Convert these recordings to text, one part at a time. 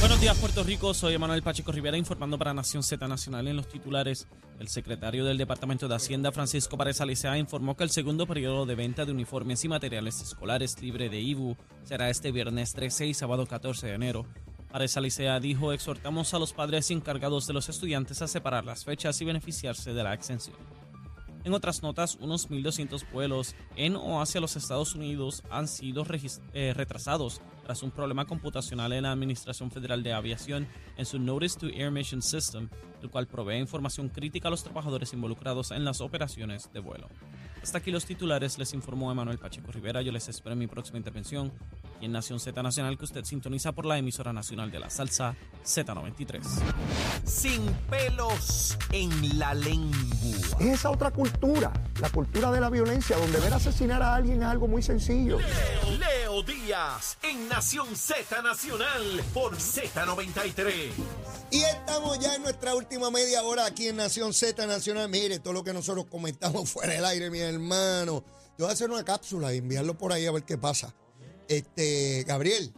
Buenos días, Puerto Rico. Soy Emanuel Pacheco Rivera informando para Nación Z Nacional en los titulares. El secretario del Departamento de Hacienda, Francisco Párez Alicea, informó que el segundo periodo de venta de uniformes y materiales escolares libre de IBU será este viernes 13 y sábado 14 de enero. Párez Alicea dijo, exhortamos a los padres encargados de los estudiantes a separar las fechas y beneficiarse de la exención. En otras notas, unos 1.200 vuelos en o hacia los Estados Unidos han sido eh, retrasados tras un problema computacional en la Administración Federal de Aviación en su Notice to Air Mission System, el cual provee información crítica a los trabajadores involucrados en las operaciones de vuelo. Hasta aquí los titulares, les informó Emanuel Pacheco Rivera. Yo les espero en mi próxima intervención y en Nación Z Nacional que usted sintoniza por la emisora nacional de la salsa Z93. Sin pelos en la lengua. Es esa otra cultura, la cultura de la violencia, donde ver asesinar a alguien es algo muy sencillo. Leo, Leo Díaz en Nación Z Nacional por Z93. Y estamos ya en nuestra última media hora aquí en Nación Z Nacional. Mire, todo lo que nosotros comentamos fuera del aire, mi hermano. Yo voy a hacer una cápsula y enviarlo por ahí a ver qué pasa. Este, Gabriel,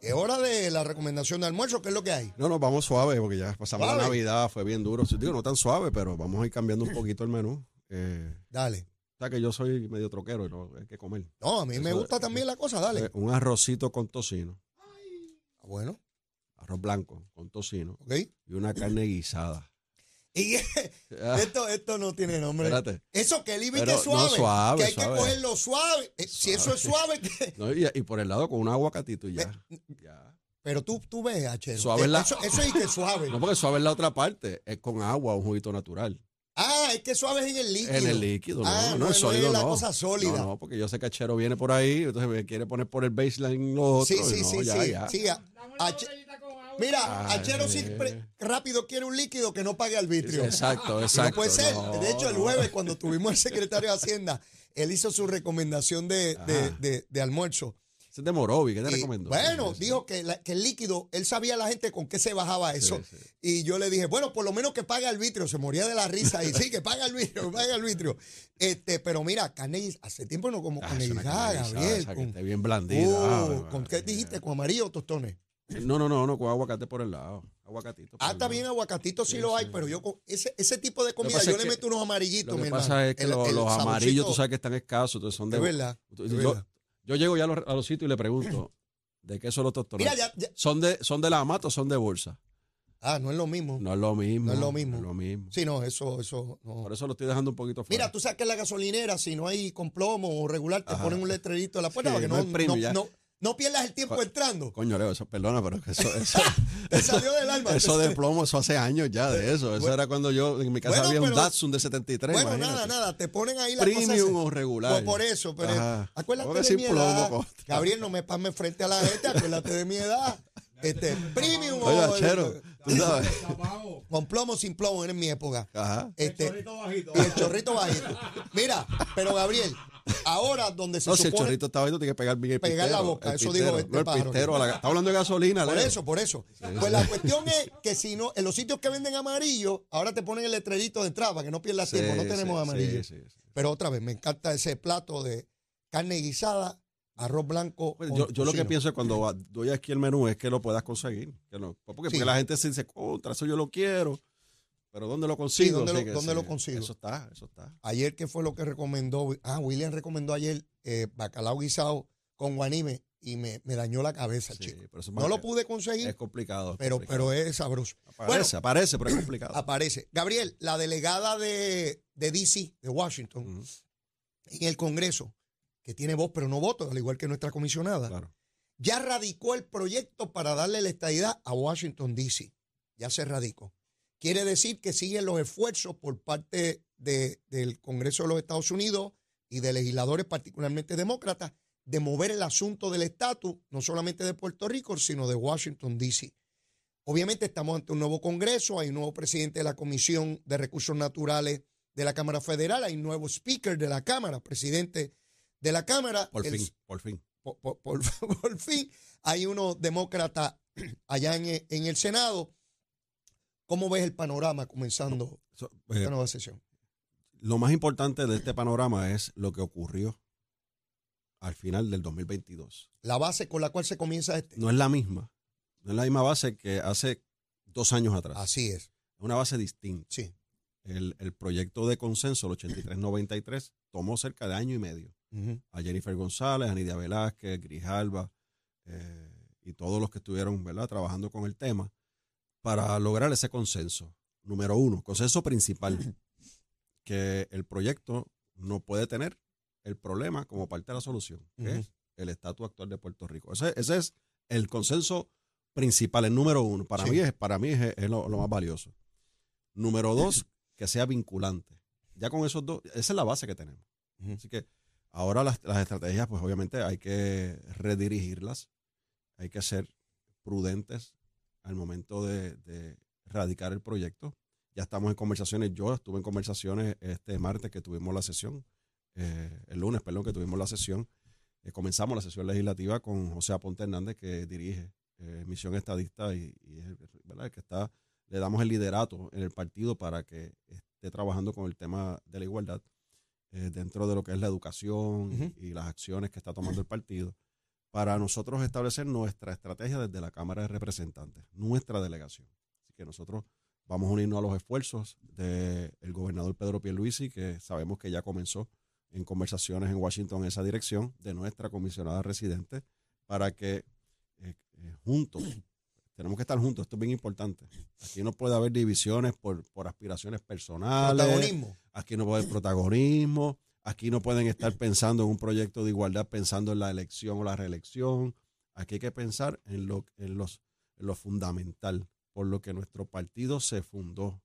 es hora de la recomendación de almuerzo, ¿qué es lo que hay? No, no, vamos suave, porque ya pasamos la Navidad, fue bien duro. Digo, no tan suave, pero vamos a ir cambiando un poquito el menú. Eh, dale. O sea que yo soy medio troquero y no hay que comer. No, a mí me gusta también la cosa, dale. Eh, un arrocito con tocino. Ah, bueno. Arroz blanco con tocino. Ok. Y una carne guisada. Y esto, esto no tiene nombre. Espérate. Eso que el ibi que suave, no, suave. Que hay suave. que cogerlo suave. Eh, si eso es suave. Que... No, y, y, por el lado con un aguacatito y ya. ya. Pero tú, tú ves, H. Suave la... eso, eso es que suave. No, porque suave es la otra parte. Es con agua, un juguito natural. Ah, es que suave es en el líquido. En el líquido, no, ah, no, no, es sólido, es no. la cosa sólida. No, no, porque yo sé que Achero viene por ahí, entonces me quiere poner por el baseline lo otro. Sí, sí, no, sí, ya, sí. ya. sí H... Mira, Ay, Achero siempre rápido quiere un líquido que no pague arbitrio. Exacto, exacto. No puede ser. no. De hecho, el jueves, cuando tuvimos al secretario de Hacienda, él hizo su recomendación de, de, de, de almuerzo. Es de Morovi, ¿qué te recomendó? Bueno, Sí, dijo que, la- que el líquido, él sabía la gente con qué se bajaba eso. Sí, sí. Y yo le dije, bueno, por lo menos que pague arbitrio. Se moría de la risa y sí, que pague arbitrio, que pague arbitrio. Este, pero mira, carne hace tiempo no como Ah, carne Gabriel. que con- esté bien blandida. Uh, Ave ¿Con qué dijiste? ¿Con amarillo o tostones? No, no, no, no, con aguacate por el lado. Aguacatito. Ah, está bien, aguacatito sí, Sí, lo hay, sí. pero yo con ese, ese tipo de comida yo le meto unos amarillitos, Lo que pasa es que El- los, el los amarillos, tú sabes que están escasos, entonces son de. Es verdad, Yo, es yo- verdad. Yo llego ya a los, a los sitios y le pregunto, ¿de qué son los tostones? Mira, ya, ya- ¿Son de, ¿Son de la mata o son de bolsa? Ah, no es lo mismo. No es lo mismo. No es lo mismo. No es lo mismo. Sí, no, eso, eso. no. Por eso lo estoy dejando un poquito fuera. Mira, tú sabes que en la gasolinera, si no hay con plomo o regular, te Ajá. ponen un letrerito en la puerta Sí, para que no no, no, ya. no- no pierdas el tiempo Co- entrando. Coño, Leo, eso, perdona, pero que eso, eso, Te salió del alma. eso de plomo, eso hace años ya de eso. Eso Bueno. era cuando yo, en mi casa Bueno, había un pero- Datsun de 73, Bueno, imagínate. nada, nada, te ponen ahí la Premium o regular. Pues por eso, pero Ajá. acuérdate de mi plomo, edad. contra. Gabriel, no me pasme frente a la gente, acuérdate de mi edad. Este, premium Oye, o Achero, tú sabes. con plomo sin plomo en mi época. Ajá. Este, y el chorrito bajito. Mira, pero Gabriel, ahora donde se No, si el supone chorrito está bajito, tiene que pegar bien el Pegar pistero, la boca, eso pistero, digo este no el pájaro. pistero. a la- está hablando de gasolina, Por Leo. eso, por eso. Pues la cuestión es que si no, en los sitios que venden amarillo, ahora te ponen el letrerito de entrada para que no pierdas Sí, tiempo. No tenemos amarillo. sí, sí, sí. Pero otra vez, me encanta ese plato de carne guisada, arroz blanco. Pues yo, yo lo que pienso es cuando doy aquí el menú es que lo puedas conseguir. Que no, porque, porque la gente se dice, contra eso yo lo quiero. Pero ¿dónde lo consigo? ¿dónde Así lo- que dónde lo consigo? Eso está, eso está. Ayer, ¿qué fue lo que recomendó? Ah, William recomendó ayer eh, bacalao guisado con guanime y me, me dañó la cabeza, Sí, chico. pero No lo pude conseguir, Es complicado. es pero, complicado. pero es sabroso. Aparece, aparece, pero es complicado. Aparece. Gabriel, la delegada de, de DC, de Washington, en el Congreso, que tiene voz pero no voto, al igual que nuestra comisionada, claro. ya radicó el proyecto para darle la estadidad a Washington, D.C. Ya se radicó. Quiere decir que siguen los esfuerzos por parte de- del Congreso de los Estados Unidos y de legisladores, particularmente demócratas, de mover el asunto del estatus, no solamente de Puerto Rico, sino de Washington, D.C. Obviamente estamos ante un nuevo Congreso, hay un nuevo presidente de la Comisión de Recursos Naturales de la Cámara Federal, hay un nuevo speaker de la Cámara, presidente de la Cámara. Por El- fin, por fin. por, por- por- por fin hay unos demócratas allá en, en el Senado. ¿Cómo ves el panorama comenzando So, eh, esta nueva sesión? lo más importante de este panorama es lo que ocurrió al final del 2022. La base con la cual se comienza este. No es la misma, No es la misma base que hace dos años atrás. Así es. Es una base distinta. Sí. El, el proyecto de consenso, el 8393, tomó cerca de año y medio. A Jennifer González, a Nidia Velázquez, Grijalba eh, y todos los que estuvieron ¿verdad? trabajando con el tema para lograr ese consenso. Número uno, consenso principal, que el proyecto no puede tener el problema como parte de la solución, que es el estatus actual de Puerto Rico. Ese, ese es el consenso principal, el número uno. Para Sí. mí es, para mí es, es lo, lo más valioso. Número dos, que sea vinculante. Ya con esos dos, esa es la base que tenemos. Así que ahora las, las estrategias, pues obviamente hay que redirigirlas, hay que ser prudentes al momento de, de radicar el proyecto. Ya estamos en conversaciones, yo estuve en conversaciones este martes que tuvimos la sesión, eh, el lunes, perdón, que tuvimos la sesión. Eh, comenzamos la sesión legislativa con José Aponte Hernández, que dirige eh, Misión Estadista y, y es el, que está, le damos el liderato en el partido para que esté trabajando con el tema de la igualdad dentro de lo que es la educación y las acciones que está tomando el partido, para nosotros establecer nuestra estrategia desde la Cámara de Representantes, nuestra delegación. Así que nosotros vamos a unirnos a los esfuerzos del gobernador Pedro Pierluisi, que sabemos que ya comenzó en conversaciones en Washington en esa dirección, de nuestra comisionada residente, para que eh, eh, juntos, tenemos que estar juntos, esto es bien importante. Aquí no puede haber divisiones por, por aspiraciones personales. Protagonismo. Aquí no puede haber protagonismo. Aquí no pueden estar pensando en un proyecto de igualdad, pensando en la elección o la reelección. Aquí hay que pensar en lo, en los, en lo fundamental, por lo que nuestro partido se fundó,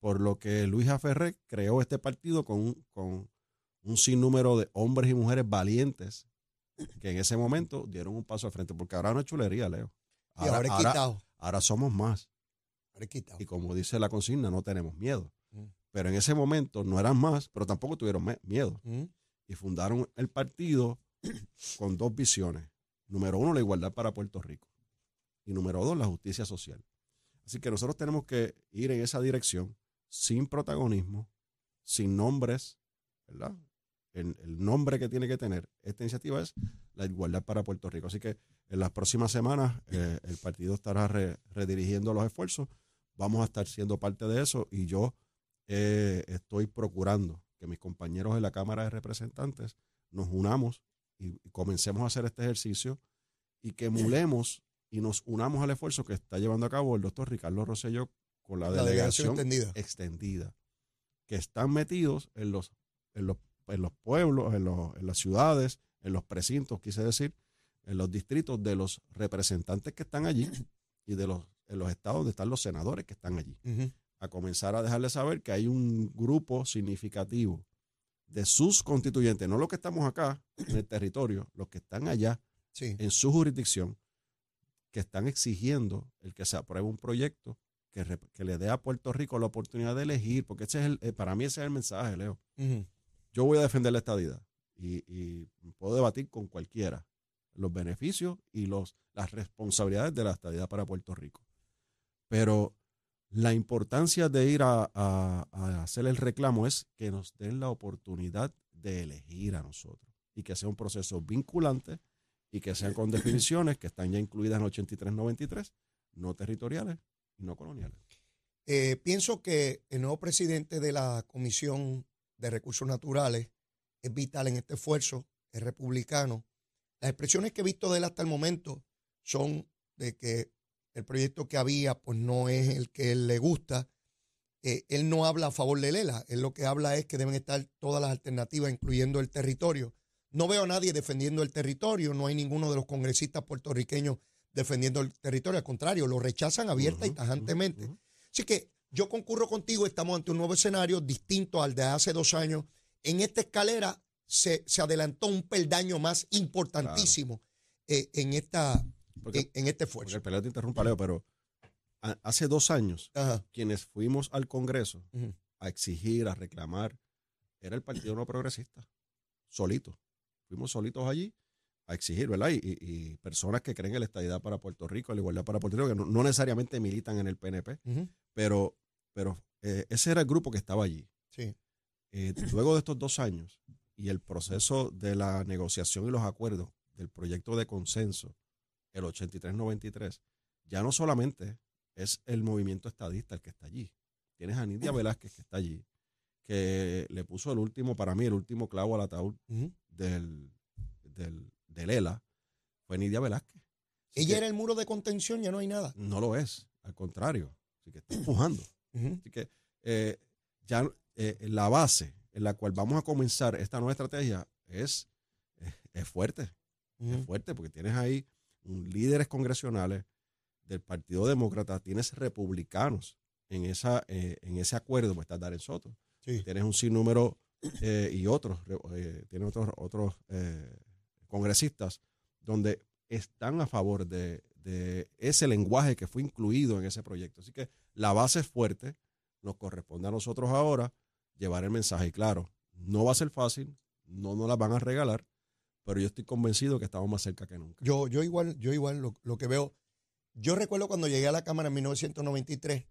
por lo que Luis Aferré creó este partido con, un- con un sinnúmero de hombres y mujeres valientes que en ese momento dieron un paso al frente, porque ahora no es chulería, Leo. Y ahora es quitado. ahora somos más. Ahora. Y como dice la consigna, no tenemos miedo. Mm. Pero en ese momento no eran más, pero tampoco tuvieron miedo. Ujú. Y fundaron el partido con dos visiones. Número uno, la igualdad para Puerto Rico. Y número dos, la justicia social. Así que nosotros tenemos que ir en esa dirección sin protagonismo, sin nombres, ¿verdad? El, el nombre que tiene que tener esta iniciativa es la igualdad para Puerto Rico. Así que en las próximas semanas eh, el partido estará re- redirigiendo los esfuerzos. Vamos a estar siendo parte de eso y yo eh, estoy procurando que mis compañeros de la Cámara de Representantes nos unamos y, y comencemos a hacer este ejercicio y que emulemos y nos unamos al esfuerzo que está llevando a cabo el doctor Ricardo Rosselló con la, La delegación delegación extendida. extendida, que están metidos en los, en los, en los pueblos, en, los, en las ciudades, en los precintos, quise decir, en los distritos de los representantes que están allí y de los, en los estados donde están los senadores que están allí. A comenzar a dejarles saber que hay un grupo significativo de sus constituyentes, no los que estamos acá en el territorio, los que están allá Sí. en su jurisdicción, que están exigiendo el que se apruebe un proyecto que, que le dé a Puerto Rico la oportunidad de elegir, porque ese es el, eh, para mí ese es el mensaje, Leo. Yo voy a defender la estadidad y, y puedo debatir con cualquiera los beneficios y los, las responsabilidades de la estadidad para Puerto Rico. Pero la importancia de ir a, a- hacer el reclamo es que nos den la oportunidad de elegir a nosotros y que sea un proceso vinculante y que sean con definiciones que están ya incluidas en 8393, no territoriales y no coloniales. Eh, pienso que el nuevo presidente de la Comisión de Recursos Naturales es vital en este esfuerzo, es republicano. Las expresiones que he visto de él hasta el momento son de que el proyecto que había pues no es el que él le gusta. Eh, él no habla a favor de Lela, él lo que habla es que deben estar todas las alternativas, incluyendo el territorio. No veo a nadie defendiendo el territorio, no hay ninguno de los congresistas puertorriqueños defendiendo el territorio, al contrario, lo rechazan abierta y tajantemente. Así que yo concurro contigo, estamos ante un nuevo escenario distinto al de hace dos años. En esta escalera se, se adelantó un peldaño más importantísimo eh, en, esta, Porque, en, en este porque esfuerzo. el peleo te interrumpa, Leo, pero a- hace dos años Ajá. quienes fuimos al Congreso a exigir, a reclamar, era el Partido No Progresista, solito. Fuimos solitos allí a exigir, ¿verdad? Y, y- y personas que creen en la estadidad para Puerto Rico, la igualdad para Puerto Rico, que no, no necesariamente militan en el PNP, pero, pero eh, ese era el grupo que estaba allí. Sí. Eh, luego de estos dos años y el proceso de la negociación y los acuerdos del proyecto de consenso, el 8393, ya no solamente es el movimiento estadista el que está allí. Tienes a Nidia Velázquez que está allí, que le puso el último, para mí, el último clavo al ataúd del, del, del ELA, fue Nidia Velázquez. Así Ella que era el muro de contención, ya no hay nada. No lo es, al contrario. Así que está empujando. Así que eh, ya eh, la base en la cual vamos a comenzar esta nueva estrategia es, es, es fuerte. Es fuerte porque tienes ahí líderes congresionales del Partido Demócrata, tienes republicanos en, esa, eh, en ese acuerdo, pues está Darren Soto. Sí. Tienes un sinnúmero eh, y otros, eh, tienes otros, otros congresistas donde están a favor de, de ese lenguaje que fue incluido en ese proyecto. Así que la base es fuerte, nos corresponde a nosotros ahora llevar el mensaje. Y claro, no va a ser fácil, no nos la van a regalar, pero yo estoy convencido que estamos más cerca que nunca. Yo, yo igual, yo igual lo, lo que veo. Yo recuerdo cuando llegué a la Cámara en 1993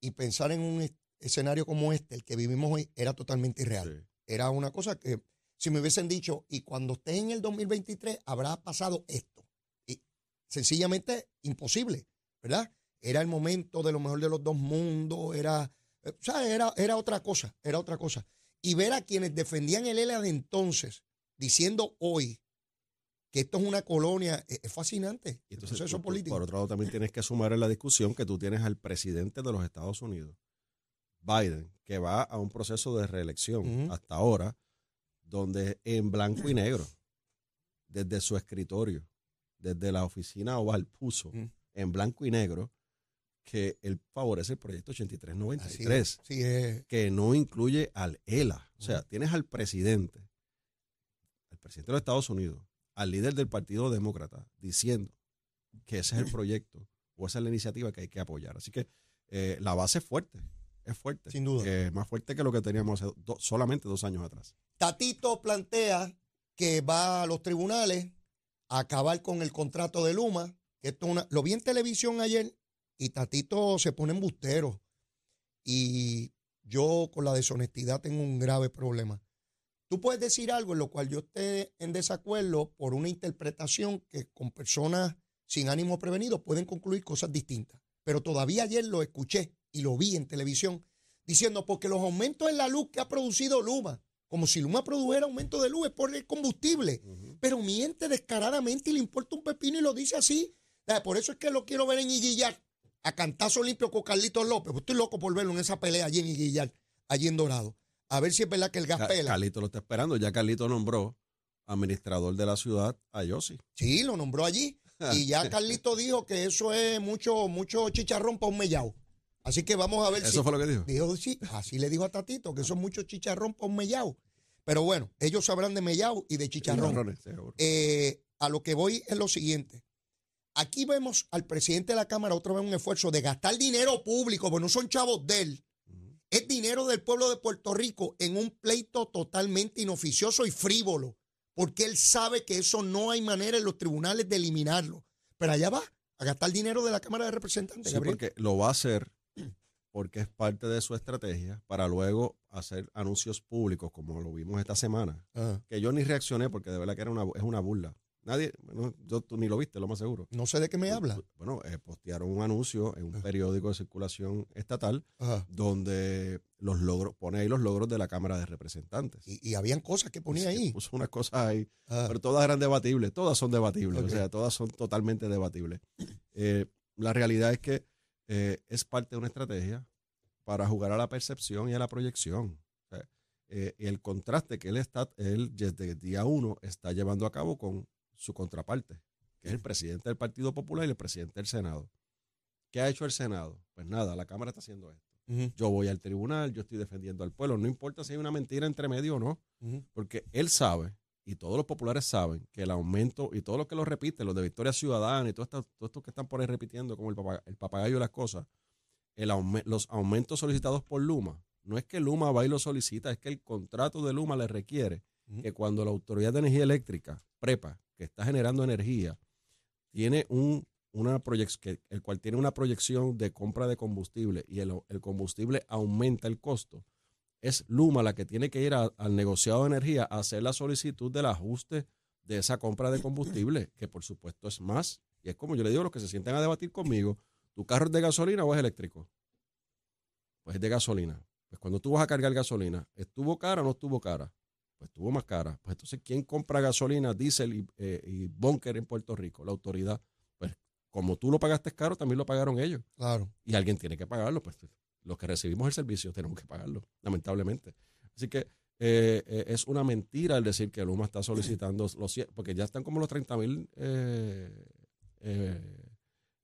y pensar en un es- escenario como este, el que vivimos hoy, era totalmente irreal. Sí. Era una cosa que si me hubiesen dicho, y cuando esté en el 2023 habrá pasado esto. Y sencillamente imposible, ¿verdad? Era el momento de lo mejor de los dos mundos, era, eh, o sea, era, era otra cosa, era otra cosa. Y ver a quienes defendían el ELA de entonces, diciendo hoy que esto es una colonia, es, es fascinante. Y el entonces, proceso tú- tú, político. por otro lado, también tienes que sumar en la discusión que tú tienes al presidente de los Estados Unidos, Biden, que va a un proceso de reelección hasta ahora, donde en blanco y negro, desde su escritorio, desde la oficina oval, puso en blanco y negro que él favorece el proyecto Así 8393 es, sí, es. que no incluye al ELA. O sea, tienes al presidente, presidente de los Estados Unidos, al líder del Partido Demócrata, diciendo que ese es el proyecto o esa es la iniciativa que hay que apoyar. Así que eh, la base es fuerte, es fuerte. Sin duda. Eh, más fuerte que lo que teníamos hace do- solamente dos años atrás. Tatito plantea que va a los tribunales a acabar con el contrato de Luma. Esto es una, lo vi en televisión ayer y Tatito se pone embustero. Y yo con la deshonestidad tengo un grave problema. Tú puedes decir algo en lo cual yo esté en desacuerdo por una interpretación que con personas sin ánimo prevenido pueden concluir cosas distintas. Pero todavía ayer lo escuché y lo vi en televisión diciendo porque los aumentos en la luz que ha producido Luma, como si Luma produjera aumento de luz, es por el combustible. Pero miente descaradamente y le importa un pepino y lo dice así. Por eso es que lo quiero ver en Iguillar, a cantazo limpio con Carlitos López. Pues estoy loco por verlo en esa pelea allí en Iguillar, allí en Dorado. A ver si es verdad que el gas Ca- pela. Carlito lo está esperando. Ya Carlito nombró administrador de la ciudad a Yossi. Sí, lo nombró allí. Y ya Carlito dijo que eso es mucho, mucho chicharrón para un mellao. Así que vamos a ver si. Eso fue lo que dijo. Dijo, sí, así le dijo a Tatito, que eso es mucho chicharrón para un mellao. Pero bueno, ellos sabrán de mellao y de chicharrón. Eh, a lo que voy es lo siguiente. Aquí vemos al presidente de la Cámara otra vez un esfuerzo de gastar dinero público, porque no son chavos de él. Es dinero del pueblo de Puerto Rico en un pleito totalmente inoficioso y frívolo, porque él sabe que eso no hay manera en los tribunales de eliminarlo. Pero allá va, a gastar dinero de la Cámara de Representantes. Sí, Gabriel. porque lo va a hacer porque es parte de su estrategia para luego hacer anuncios públicos como lo vimos esta semana. Que yo ni reaccioné porque de verdad que era una, es una burla. Nadie, bueno, yo, tú ni lo viste, lo más seguro. no sé de qué me habla. Bueno, eh, postearon un anuncio en un Ah. periódico de circulación estatal Ajá. donde los logros, pone ahí los logros de la Cámara de Representantes. Y, y habían cosas que ponía Sí, ahí. Puso unas cosas ahí Ah, pero todas eran debatibles, todas son debatibles, o sea, todas son totalmente debatibles. Eh, la realidad es que eh, es parte de una estrategia para jugar a la percepción y a la proyección. O sea, y el contraste que él está, él desde el día uno está llevando a cabo con su contraparte, que es el presidente del Partido Popular y el presidente del Senado. ¿Qué ha hecho el Senado? Pues nada, la Cámara está haciendo esto. Yo voy al tribunal, yo estoy defendiendo al pueblo, no importa si hay una mentira entre medio o no. Porque él sabe, y todos los populares saben, que el aumento, y todos los que lo repiten, los de Victoria Ciudadana y todos estos, estos que están por ahí repitiendo como el, papag- el papagayo de las cosas, el aume- los aumentos solicitados por Luma, no es que Luma va y lo solicita, es que el contrato de Luma le requiere que cuando la Autoridad de Energía Eléctrica, PREPA, que está generando energía, tiene un, una proyección, el cual tiene una proyección de compra de combustible y el, combustible aumenta el costo, es Luma la que tiene que ir al negociado de energía a hacer la solicitud del ajuste de esa compra de combustible, que por supuesto es más Y es como yo le digo a los que se sientan a debatir conmigo, ¿tu carro es de gasolina o es eléctrico? Pues es de gasolina. Pues cuando tú vas a cargar gasolina, ¿estuvo cara o no estuvo cara? Pues estuvo más cara. Pues entonces, ¿quién compra gasolina, diésel y, eh, y bunker en Puerto Rico? La autoridad. Pues como tú lo pagaste caro, también lo pagaron ellos. Claro. Y alguien tiene que pagarlo. Pues los que recibimos el servicio tenemos que pagarlo, lamentablemente. Así que eh, eh, es una mentira el decir que Luma está solicitando los porque ya están como los 30 mil eh, eh,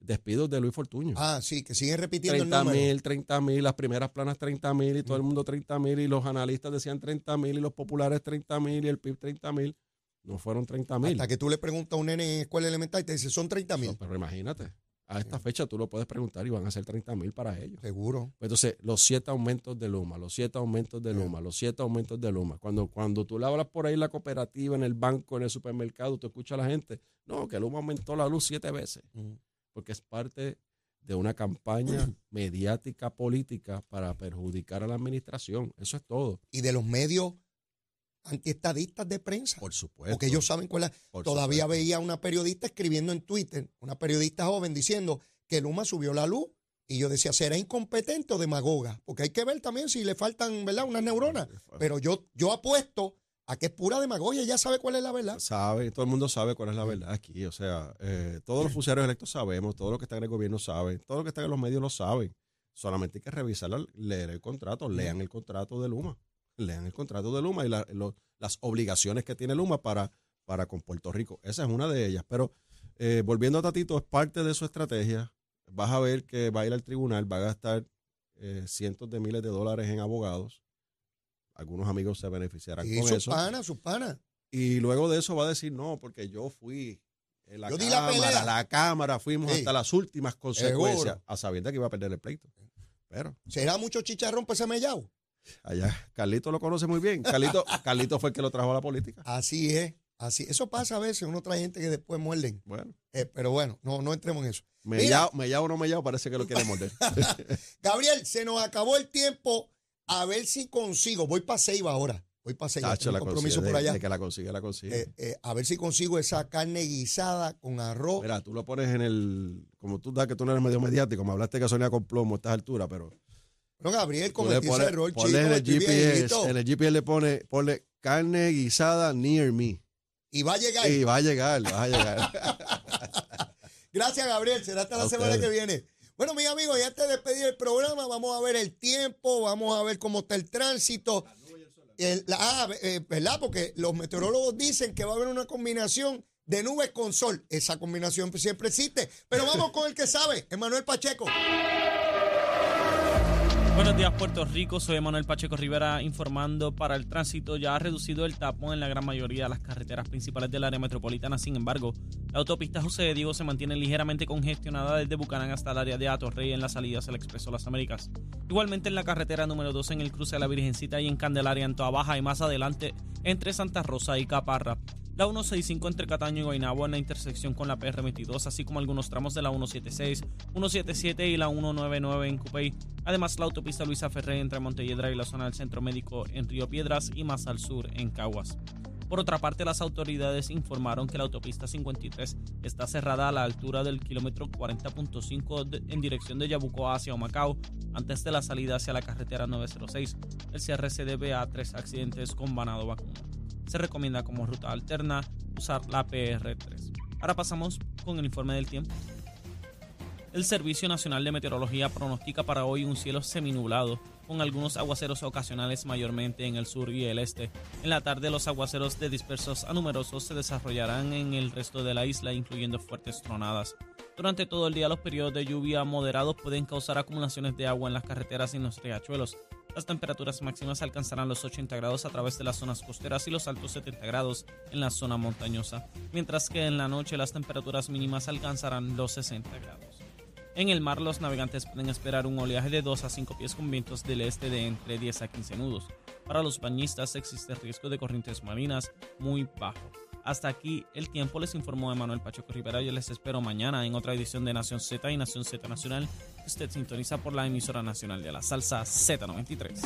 despidos de Luis Fortuño. Ah, sí, que siguen repitiendo el 30 número. mil, 30 mil, las primeras planas 30 mil y todo el mundo 30 mil y los analistas decían 30 mil y los populares 30 mil y el PIB 30 mil. No fueron 30 mil. Hasta que tú le preguntas a un nene en escuela elemental y te dice, son 30 mil. Pero imagínate, a esta fecha tú lo puedes preguntar y van a ser 30 mil para ellos. Seguro. Pues Entonces, los siete aumentos de Luma, los siete aumentos de Luma, los siete aumentos de Luma. Cuando, cuando tú le hablas por ahí en la cooperativa, en el banco, en el supermercado, tú escuchas a la gente, no, que Luma aumentó la luz siete veces. Porque es parte de una campaña mediática política para perjudicar a la administración. Eso es todo. Y de los medios antiestadistas de prensa. Por supuesto. Porque ellos saben cuál es. Por Todavía supuesto. veía una periodista escribiendo en Twitter, una periodista joven diciendo que Luma subió la luz. Y yo decía, ¿será incompetente o demagoga? Porque hay que ver también si le faltan, ¿verdad?, unas neuronas. Pero yo, yo apuesto a que es pura demagogia, ella sabe cuál es la verdad. Sabe, todo el mundo sabe cuál es la verdad aquí. O sea, eh, todos los funcionarios electos sabemos, todos los que están en el gobierno saben, todos los que están en los medios lo saben. Solamente hay que revisar, leer el contrato, lean el contrato de Luma. Lean el contrato de Luma y la- lo- las obligaciones que tiene Luma para, para con Puerto Rico. Esa es una de ellas. Pero eh, volviendo a Tatito, es parte de su estrategia. Vas a ver que va a ir al tribunal, va a gastar eh, cientos de miles de dólares en abogados. Algunos amigos se beneficiarán Y con sus eso. panas, sus panas. Y luego de eso va a decir, no, porque yo fui en la Yo di la cámara, pelea. la, cámara, fuimos Sí. hasta las últimas consecuencias, Seguro. a sabiendas que iba a perder el pleito. Pero ¿Será mucho chicharrón para ese mellao? allá, Carlito lo conoce muy bien. Carlito, Carlito fue el que lo trajo a la política. Así es, así. Eso pasa a veces, uno trae gente que después muerden. Bueno, Eh, pero bueno, no, no entremos en eso. mellao, mellao o no mellao, parece que lo quiere morder. Gabriel, se nos acabó el tiempo. A ver si consigo. Voy para Ceiba ahora. Voy para Ceiba. Tengo la un compromiso consigue, por allá. de que la consigue, la consigue. Eh, eh, a ver si consigo esa carne guisada con arroz. Mira, tú lo pones en el, como tú das que tú no eres medio mediático, me hablaste de gasolina con plomo a estas alturas, pero No, Gabriel, cometí ese error, chico. en el GPS, en el GPS le pone, ponle carne guisada near me. Y va a llegar. Y va a llegar, va a llegar. Gracias, Gabriel. Será hasta la semana que viene. Bueno, mis amigos, ya te despedí del programa. Vamos a ver el tiempo, vamos a ver cómo está el tránsito. Ah, eh, ¿verdad? Porque los meteorólogos dicen que va a haber una combinación de nubes con sol. Esa combinación siempre existe. Pero vamos con el que sabe, Emanuel Pacheco. Buenos días Puerto Rico, soy Manuel Pacheco Rivera informando para el tránsito. Ya ha reducido el tapón en la gran mayoría de las carreteras principales del área metropolitana. Sin embargo, la autopista José de Diego se mantiene ligeramente congestionada desde Bucanán hasta el área de Atorrey en las salidas al Expreso Las Américas. Igualmente en la carretera número 2 en el cruce de la Virgencita y en Candelaria en Toa Baja y más adelante entre Santa Rosa y Caparra. La 165 entre Cataño y Guaynabo en la intersección con la PR22, así como algunos tramos de la 176, 177 y la 199 en Cupey. Además, la autopista Luisa Ferré entre Montelledra y la zona del Centro Médico en Río Piedras y más al sur en Caguas. Por otra parte, las autoridades informaron que la autopista 53 está cerrada a la altura del kilómetro 40.5 de- en dirección de Yabucoa hacia Humacao, antes de la salida hacia la carretera 906. El cierre se debe a tres accidentes con vanado vacuno. Se recomienda como ruta alterna usar la PR3. Ahora pasamos con el informe del tiempo. El Servicio Nacional de Meteorología pronostica para hoy un cielo seminublado, con algunos aguaceros ocasionales mayormente en el sur y el este. En la tarde los aguaceros de dispersos a numerosos se desarrollarán en el resto de la isla, incluyendo fuertes tronadas. Durante todo el día los periodos de lluvia moderados pueden causar acumulaciones de agua en las carreteras y en los riachuelos. Las temperaturas máximas alcanzarán los 80 grados a través de las zonas costeras y los altos 70 grados en la zona montañosa, mientras que en la noche las temperaturas mínimas alcanzarán los 60 grados. En el mar los navegantes pueden esperar un oleaje de 2 a 5 pies con vientos del este de entre 10 a 15 nudos. Para los bañistas existe riesgo de corrientes marinas muy bajo. Hasta aquí el tiempo, les informó Emanuel Pacheco Rivera. Yo les espero mañana en otra edición de Nación Z y Nación Z Nacional. Usted sintoniza por la emisora nacional de la salsa Z93.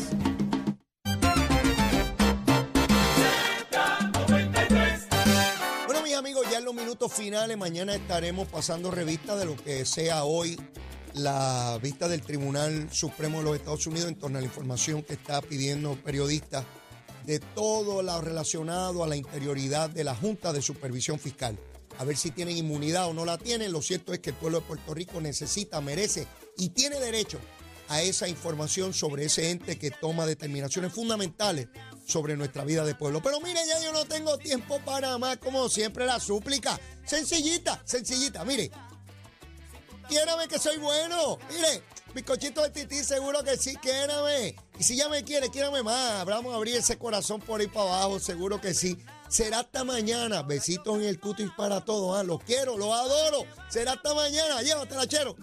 Bueno, mis amigos, ya los minutos finales. Mañana estaremos pasando revista de lo que sea hoy la vista del Tribunal Supremo de los Estados Unidos en torno a la información que está pidiendo periodistas de todo lo relacionado a la interioridad de la Junta de Supervisión Fiscal. A ver si tienen inmunidad o no la tienen. Lo cierto es que el pueblo de Puerto Rico necesita, merece y tiene derecho a esa información sobre ese ente que toma determinaciones fundamentales sobre nuestra vida de pueblo. Pero mire, ya yo no tengo tiempo para más, como siempre la súplica. Sencillita, sencillita, mire. Quiérame que soy bueno. Mire, bizcochito de tití, seguro que sí, quiérame. Y si ya me quiere, quiérame más. Vamos a abrir ese corazón por ahí para abajo, seguro que sí. Será hasta mañana. Besitos en el cutis para todos. ¿ah? Los quiero, los adoro. Será hasta mañana. Llévatela, chero.